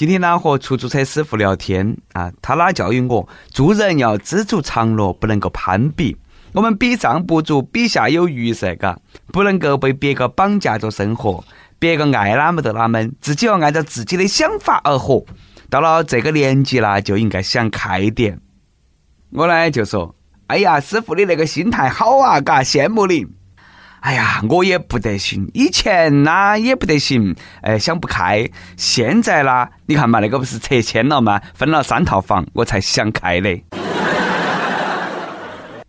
今天呢，和出租车师傅聊天啊，他呢教育我，做人要知足常乐，不能够攀比。我们比上不足，比下有余噻，嘎，不能够被别个绑架着生活。别个爱哪么就哪么，自己要按照自己的想法而活。到了这个年纪啦，就应该想开点。我呢就说，哎呀，师傅你那个心态好啊，嘎，羡慕你。哎呀，我也不得行，以前呢也不得行，哎，想不开。现在啦，你看嘛，那个不是拆迁了吗？分了三套房，我才想开的。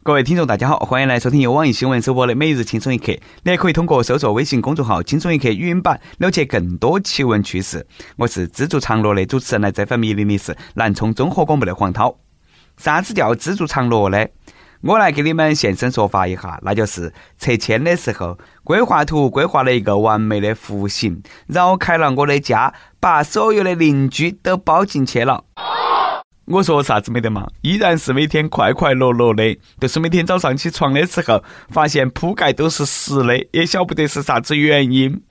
各位听众，大家好，欢迎来收听由网易新闻首播的每日轻松一刻。你也可以通过搜索微信公众号“轻松一刻”语音版了解更多奇闻趣事。我是知足常乐的主持人，来这份迷离的是南充综合广播的黄涛。啥子叫知足常乐呢？我来给你们现身说法一下，那就是拆迁的时候，规划图规划了一个完美的弧形，绕开了我的家，把所有的邻居都包进去了。我说啥子没得嘛，依然是每天快快乐乐的，就是每天早上起床的时候，发现铺盖都是湿的，也晓不得是啥子原因。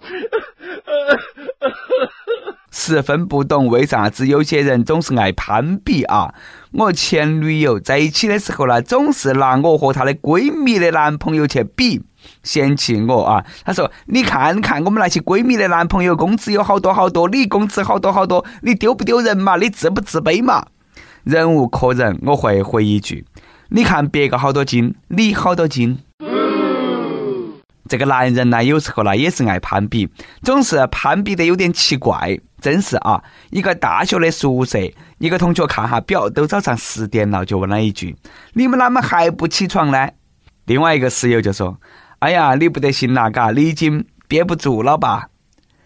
十分不懂为啥子有些人总是爱攀比啊！我前女友在一起的时候呢，总是拿我和她的闺蜜的男朋友去比，嫌弃我啊！她说：“你看看我们那些闺蜜的男朋友工资有好多好多，你工资好多好多，你丢不丢人嘛？你自不自卑嘛？”忍无可忍，我会回一句：“你看别个好多斤，你好多斤。”这个男人呢，有时候呢也是爱攀比，总是攀比的有点奇怪。真是啊，一个大学的宿舍，一个同学看下表，都早上十点了，就问了一句：“你们啷么还不起床呢？”另外一个室友就说：“哎呀，你不得行了，嘎，你已经憋不住了吧？”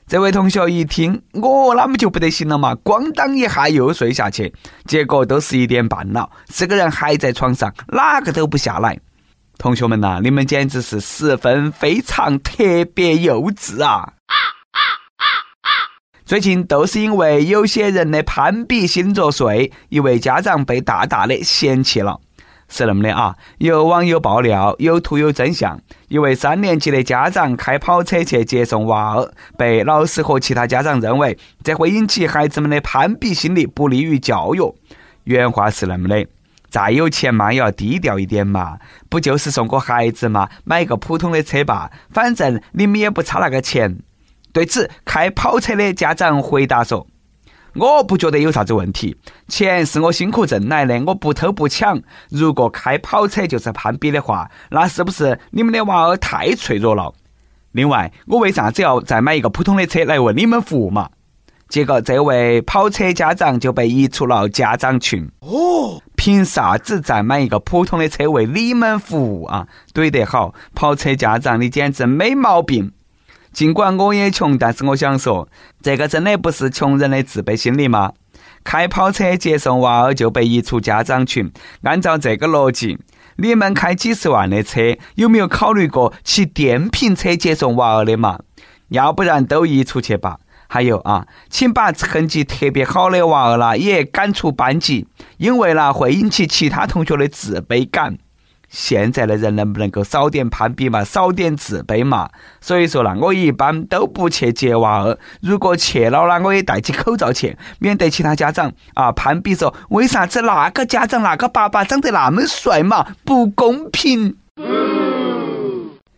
这位同学一听，我啷么就不得行了嘛？咣当一下又睡下去，结果都十一点半了，四个人还在床上，哪个都不下来。同学们呐，你们简直是十分非常特别幼稚啊！最近都是因为有些人的攀比心作祟，一位家长被大大的嫌弃了。是那么的啊，有网友爆料，有图有真相。一位三年级的家长开跑车去接送娃儿，被老师和其他家长认为这会引起孩子们的攀比心理，不利于教育。原话是那么的：再有钱嘛，也要低调一点嘛，不就是送个孩子嘛，买个普通的车吧，反正你们也不差那个钱。对此，开跑车的家长回答说。我不觉得有啥子问题，钱是我辛苦挣来的，我不偷不抢。如果开跑车就是攀比的话，那是不是你们的娃儿太脆弱了？另外，我为啥子要再买一个普通的车来为你们服务嘛？结果，这位跑车家长就被移出了家长群。哦，凭啥子再买一个普通的车为你们服务啊？怼得好，跑车家长你简直没毛病。尽管我也穷，但是我想说，这个真的不是穷人的自卑心理吗？开跑车接送娃儿就被移出家长群。按照这个逻辑，你们开几十万的车，有没有考虑过骑电瓶车接送娃儿的嘛？要不然都移出去吧。还有啊，请把成绩特别好的娃儿啦也赶出班级，因为啦会引起其他同学的自卑感。现在的人能不能够少点攀比嘛，少点自卑嘛？所以说呢，我一般都不去接娃儿。如果去了呢，我也戴起口罩去，免得其他家长啊攀比说为啥子那个家长那个爸爸长得那么帅嘛？不公平。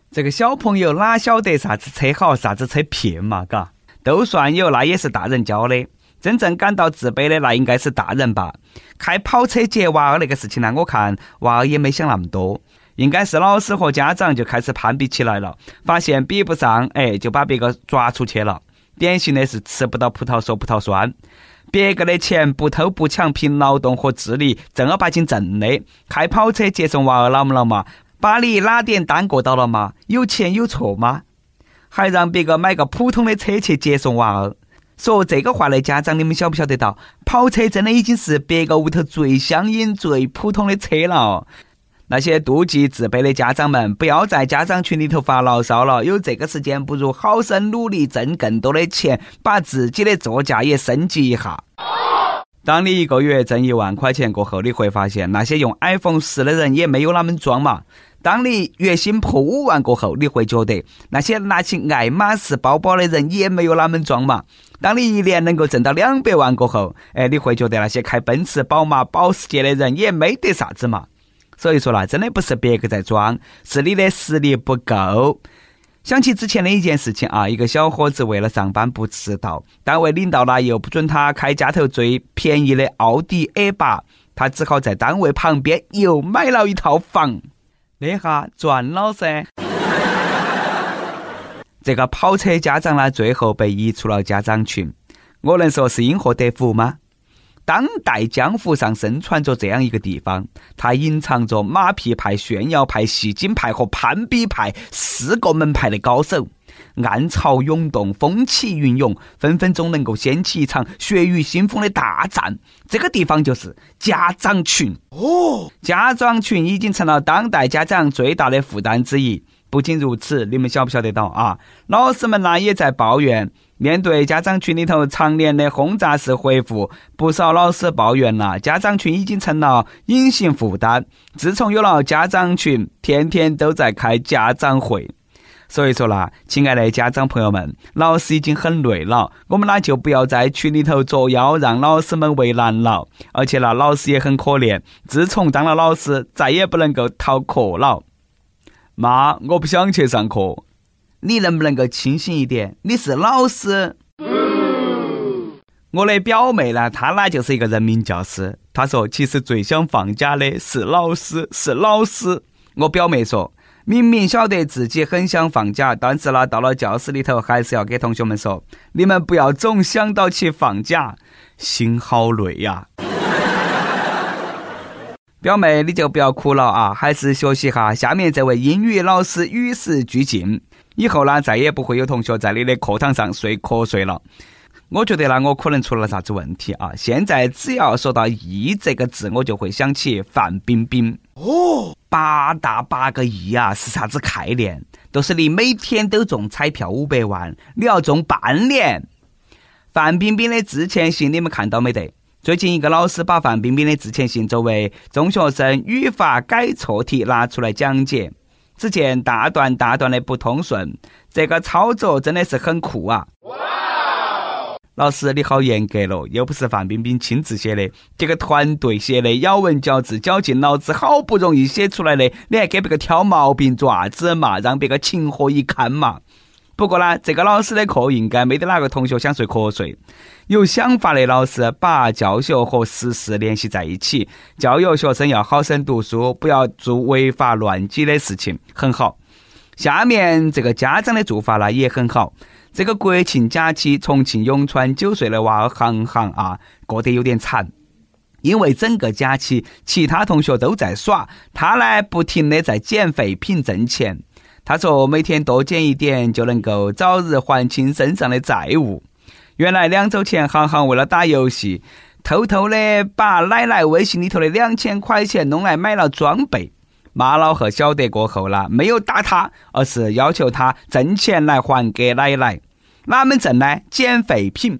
这个小朋友哪晓得啥子车好，啥子车撇嘛？嘎，都算有，那也是大人教的。真正感到自卑的那应该是大人吧？开跑车接娃儿那个事情呢，我看娃儿也没想那么多，应该是老师和家长就开始攀比起来了，发现比不上，哎，就把别个抓出去了。典型的是吃不到葡萄说葡萄酸，别个的钱不偷不抢，凭劳动和智力正儿八经挣的。开跑车接送娃儿啷么了嘛？把你哪点耽搁到了嘛？有钱有错吗？还让别个买个普通的车去接送娃儿。说这个话的家长，你们晓不晓得到？跑车真的已经是别个屋头最相应、最普通的车了。那些妒忌、自卑的家长们，不要在家长群里头发牢骚了。有这个时间，不如好生努力挣更多的钱，把自己的座驾也升级一下。当你一个月挣一万块钱过后，你会发现那些用 iPhone 十的人也没有那么装嘛。当你月薪破五万过后，你会觉得那些拿起爱马仕包包的人也没有哪门装嘛？当你一年能够挣到两百万过后，哎，你会觉得那些开奔驰、宝马、保时捷的人也没得啥子嘛？所以说啦，真的不是别个在装，是你的实力不够。想起之前的一件事情啊，一个小伙子为了上班不迟到，单位领导呢又不准他开家头最便宜的奥迪 A 八，他只好在单位旁边又买了一套房。那下赚了噻！这个跑车家长呢，最后被移出了家长群。我能说是因祸得福吗？当代江湖上盛传着这样一个地方，它隐藏着马屁派、炫耀派、戏精派和攀比派四个门派的高手。暗潮涌动，风起云涌，分分钟能够掀起一场血雨腥风的大战。这个地方就是家长群哦，家长群已经成了当代家长最大的负担之一。不仅如此，你们晓不晓得到啊？老师们呢也在抱怨，面对家长群里头常年的轰炸式回复，不少老师抱怨了，家长群已经成了隐形负担。自从有了家长群，天天都在开家长会。所以说啦，亲爱的家长朋友们，老师已经很累了，我们呢就不要在群里头作妖，让老师们为难了。而且呢，老师也很可怜，自从当了老师，再也不能够逃课了。妈，我不想去上课，你能不能够清醒一点？你是老师。我的表妹呢，她呢就是一个人民教师。她说，其实最想放假的是老师，是老师。我表妹说。明明晓得自己很想放假，但是呢，到了教室里头，还是要给同学们说：“你们不要总想到去放假，心好累呀。”表妹，你就不要哭了啊，还是学习哈。下面这位英语老师与时俱进，以后呢，再也不会有同学在你的课堂上睡瞌睡了。我觉得呢，我可能出了啥子问题啊？现在只要说到“亿”这个字，我就会想起范冰冰。哦。八大八个亿啊，是啥子概念？都是你每天都中彩票五百万，你要中半年。范冰冰的致歉信你们看到没得？最近一个老师把范冰冰的致歉信作为中学生语法改错题拿出来讲解，只见大段大段的不通顺，这个操作真的是很酷啊！老师，你好严格咯，又不是范冰冰亲自写的，这个团队写的，咬文嚼字，绞尽脑汁，好不容易写出来的，你还给别个挑毛病做啥子嘛？让别个情何以堪嘛？不过呢，这个老师的课应该没得哪个同学想睡瞌睡。有想法的老师把教学和实事联系在一起，教育学生要好生读书，不要做违法乱纪的事情，很好。下面这个家长的做法呢，也很好。这个国庆假期，重庆永川九岁的娃儿航航啊，过得有点惨，因为整个假期其他同学都在耍，他呢不停的在捡废品挣钱。他说每天多捡一点就能够早日还清身上的债务。原来两周前，航航为了打游戏，偷偷的把奶奶微信里头的两千块钱弄来买了装备。马老贺晓得过后了，没有打他，而是要求他挣钱来还给奶奶。哪门挣呢？捡废品。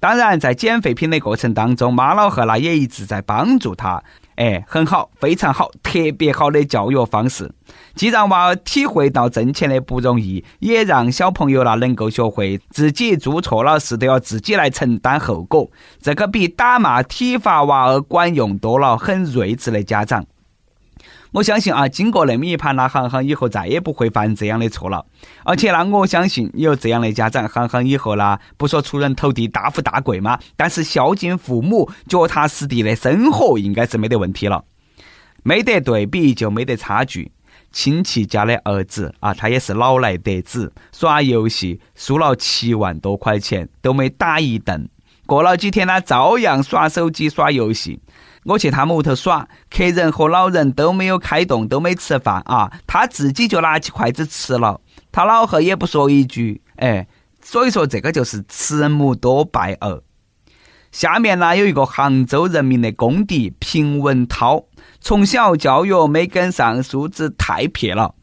当然，在捡废品的过程当中，马老贺呢也一直在帮助他。哎，很好，非常好，特别好的教育方式，既让娃儿体会到挣钱的不容易，也让小朋友呢能够学会自己做错了事都要自己来承担后果。这个比打骂体罚娃儿管用多了。很睿智的家长。我相信啊，经过那么一盘，那航航以后再也不会犯这样的错了。而且呢，我相信有这样的家长，航航以后呢，不说出人头地、大富大贵嘛，但是孝敬父母、脚踏实地的生活应该是没得问题了。没得对比就没得差距。亲戚家的儿子啊，他也是老来得子，耍游戏输了七万多块钱都没打一顿，过了几天呢，照样耍手机、耍游戏。我去他们屋头耍，客人和老人都没有开动，都没吃饭啊，他自己就拿起筷子吃了，他老汉也不说一句，哎，所以说这个就是慈母多败儿。下面呢有一个杭州人民的公敌平文涛，从小教育没跟上，素质太撇了。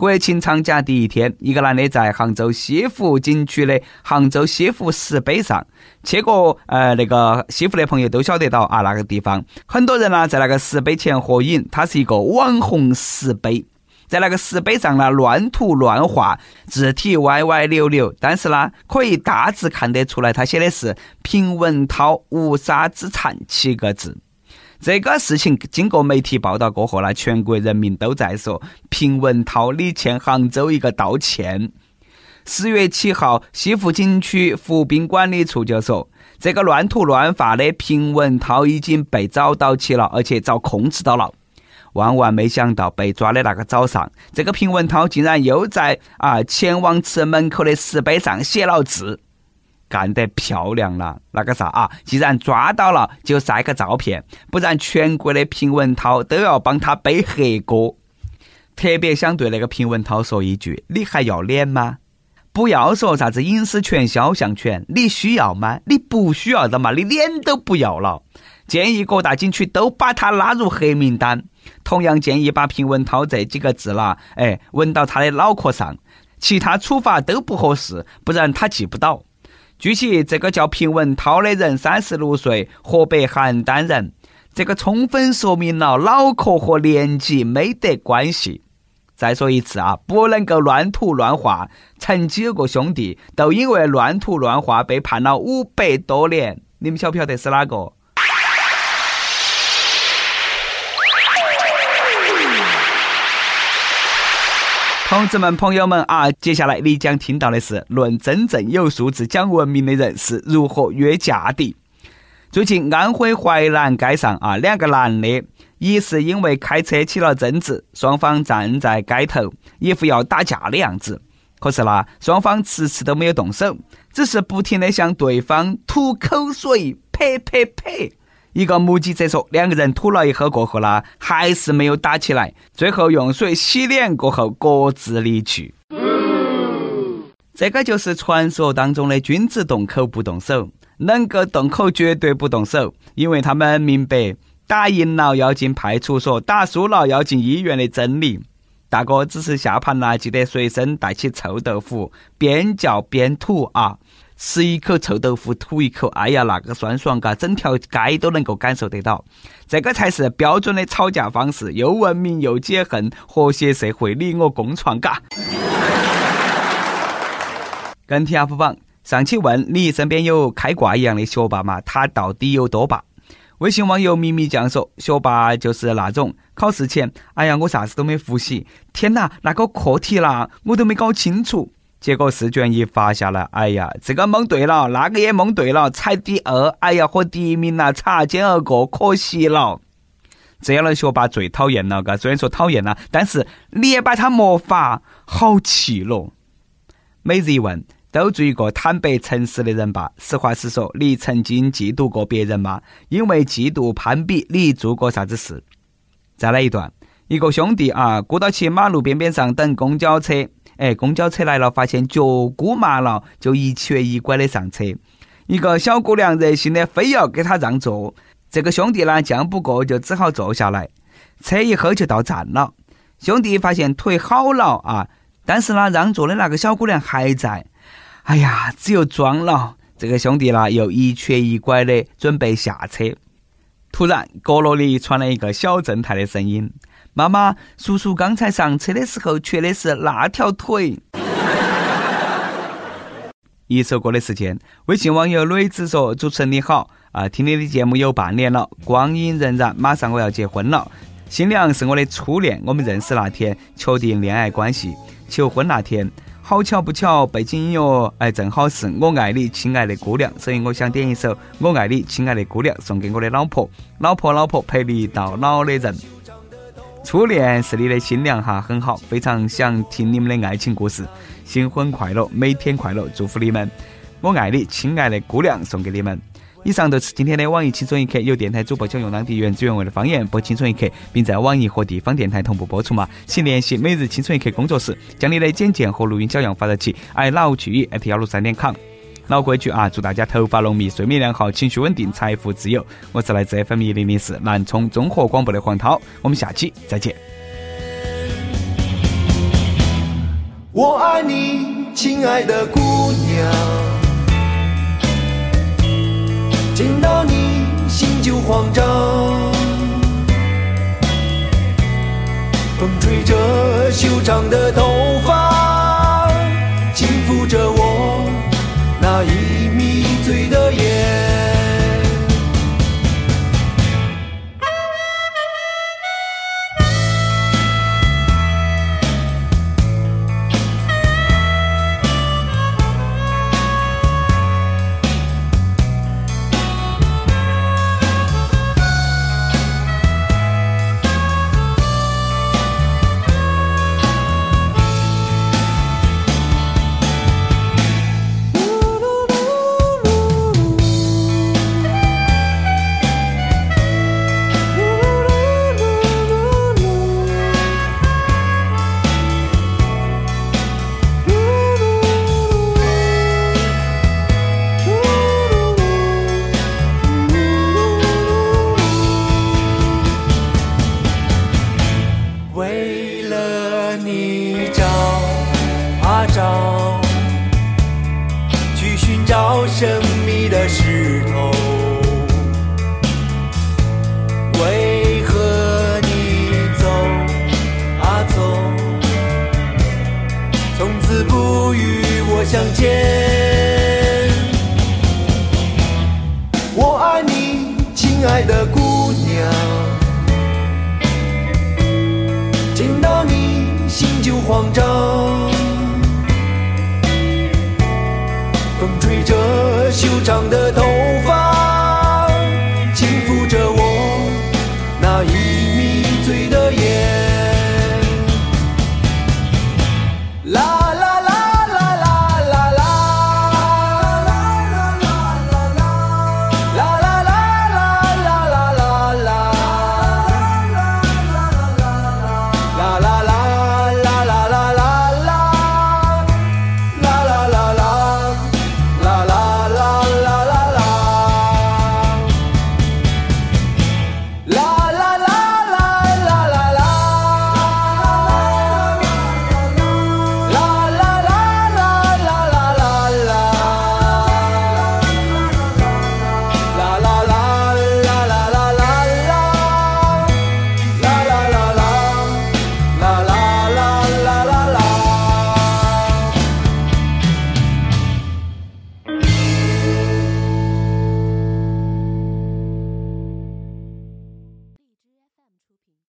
国庆长假第一天，一个男的在杭州西湖景区的杭州西湖石碑上，去过呃那个西湖的朋友都晓得到啊，那个地方很多人呢在那个石碑前合影，它是一个网红石碑。在那个石碑上呢乱涂乱画，字体歪歪扭扭，但是呢可以大致看得出来，他写的是“平文涛无沙之禅”七个字。这个事情经过媒体报道过后呢，全国人民都在说平文涛你欠杭州一个道歉。十月七号，西湖景区湖滨管理处就说，这个乱涂乱画的平文涛已经被找到起了，而且遭控制到了。万万没想到，被抓的那个早上，这个平文涛竟然又在啊钱王祠门口的石碑上写了字，干得漂亮了！那个啥啊，既然抓到了，就晒个照片，不然全国的平文涛都要帮他背黑锅。特别想对那个平文涛说一句：你还要脸吗？不要说啥子隐私权、肖像权，你需要吗？你不需要的嘛，你脸都不要了。建议各大景区都把他拉入黑名单。同样建议把平文涛这几个字啦，哎，纹到他的脑壳上。其他处罚都不合适，不然他记不到。据悉，这个叫平文涛的人三十六岁，河北邯郸人。这个充分说明了脑壳和年纪没得关系。再说一次啊，不能够乱涂乱画。曾经有个兄弟，都因为乱涂乱画被判了五百多年。你们晓不晓得是哪个？同志们、朋友们啊，接下来你将听到的是论真正有素质、讲文明的人是如何约架的。最近安徽淮南街上啊，两个男的一是因为开车起了争执，双方站在街头，一副要打架的样子。可是呢，双方迟迟都没有动手，只是不停的向对方吐口水，呸呸呸。一个目击者说，两个人吐了一口过后呢，还是没有打起来，最后用水洗脸过后各自离去。这个就是传说当中的君子动口不动手，能够动口绝对不动手，因为他们明白打赢了要进派出所，打输了要进医院的真理。大哥只是下盘了，记得随身带起臭豆腐，边嚼边吐啊。吃一口臭豆腐，吐一口，哎呀，那个酸爽嘎，整条街都能够感受得到。这个才是标准的吵架方式，又文明又解恨，和谐社会你我共创嘎。跟帖 UP 榜，上期问你身边有开挂一样的学霸吗？他到底有多霸？微信网友咪咪酱说，学霸就是那种考试前，哎呀，我啥子都没复习，天哪，那个课题啦，我都没搞清楚。结果试卷一发下来，哎呀，这个蒙对了，那个也蒙对了，才第二，哎呀，和第一名呐擦肩而过，可惜了。这样的学霸最讨厌了，嘎，虽然说讨厌了，但是你也把他魔法，好气咯。每日一问，都做一个坦白诚实的人吧。实话实说，你曾经嫉妒过别人吗？因为嫉妒攀比，你做过啥子事？再来一段，一个兄弟啊，过到去马路边边上等公交车。哎，公交车来了，发现脚箍麻了，就一瘸一拐的上车。一个小姑娘热心的非要给他让座，这个兄弟呢犟不过，就只好坐下来。车一会就到站了，兄弟发现腿好了啊，但是呢让座的那个小姑娘还在。哎呀，只有装了。这个兄弟呢又一瘸一拐的准备下车，突然角落里传来一个小正太的声音。妈妈，叔叔刚才上车的时候缺的是那条腿。一首歌的时间，微信网友磊子说：“主持人你好，啊，听你的节目有半年了，光阴荏苒，马上我要结婚了。新娘是我的初恋，我们认识那天确定恋爱关系，求婚那天，好巧不巧，背景音乐哎正好是我爱你，亲爱的姑娘，所以我想点一首《我爱你，亲爱的姑娘》送给我的老婆，老婆老婆陪你到老的人。”初恋是你的新娘哈，很好，非常想听你们的爱情故事。新婚快乐，每天快乐，祝福你们。我爱你，亲爱的姑娘，送给你们。以上就是今天的网易轻松一刻，有电台主播想用当地原汁原味的方言播轻松一刻，并在网易和地方电台同步播出嘛？请联系每日轻松一刻工作室，将你的简介和录音小样发到其 i love 曲艺 at 幺六三点 com。老规矩啊，祝大家头发浓密，睡眠良好，情绪稳定，财富自由。我是来自 FM 一零零四南充综合广播的黄涛，我们下期再见。我爱你，亲爱的姑娘，见到你心就慌张，风吹着。着修长的头发，找神秘的石头。为何你走啊走，从此不与我相见？我爱你，亲爱的姑娘。见到你心就慌张，修长的头。发，